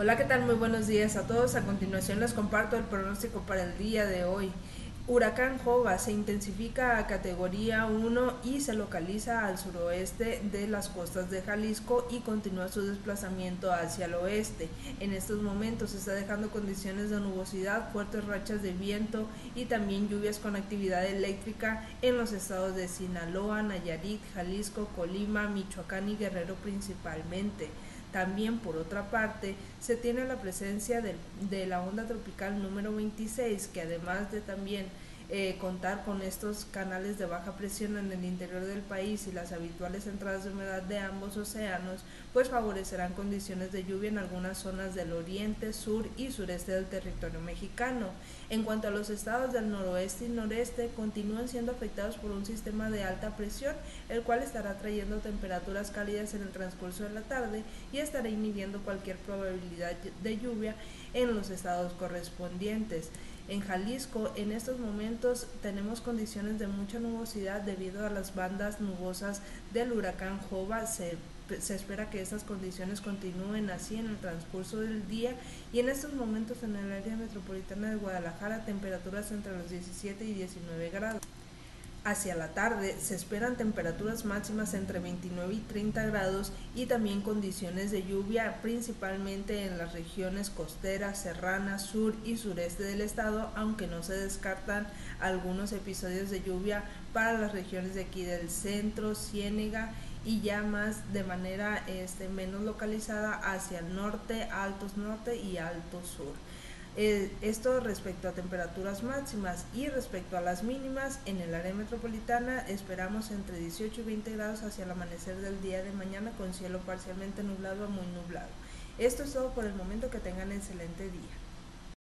Hola, ¿qué tal? Muy buenos días a todos. A continuación les comparto el pronóstico para el día de hoy. Huracán Jova se intensifica a categoría 1 y se localiza al suroeste de las costas de Jalisco y continúa su desplazamiento hacia el oeste. En estos momentos está dejando condiciones de nubosidad, fuertes rachas de viento y también lluvias con actividad eléctrica en los estados de Sinaloa, Nayarit, Jalisco, Colima, Michoacán y Guerrero principalmente. También, por otra parte, se tiene la presencia de, de la onda tropical número 26, que además de también eh, contar con estos canales de baja presión en el interior del país y las habituales entradas de humedad de ambos océanos, pues favorecerán condiciones de lluvia en algunas zonas del oriente, sur y sureste del territorio mexicano. En cuanto a los estados del noroeste y noreste, continúan siendo afectados por un sistema de alta presión, el cual estará trayendo temperaturas cálidas en el transcurso de la tarde y estará inhibiendo cualquier probabilidad de lluvia en los estados correspondientes. En Jalisco, en estos momentos tenemos condiciones de mucha nubosidad debido a las bandas nubosas del huracán Jova. Se, se espera que estas condiciones continúen así en el transcurso del día y en estos momentos en el área metropolitana de Guadalajara temperaturas entre los 17 y 19 grados. Hacia la tarde se esperan temperaturas máximas entre 29 y 30 grados y también condiciones de lluvia principalmente en las regiones costeras, serranas, sur y sureste del estado, aunque no se descartan algunos episodios de lluvia para las regiones de aquí del centro, Ciénega y ya más de manera este, menos localizada hacia el norte, altos norte y altos sur. Eh, esto respecto a temperaturas máximas y respecto a las mínimas en el área metropolitana esperamos entre 18 y 20 grados hacia el amanecer del día de mañana con cielo parcialmente nublado a muy nublado. Esto es todo por el momento, que tengan excelente día.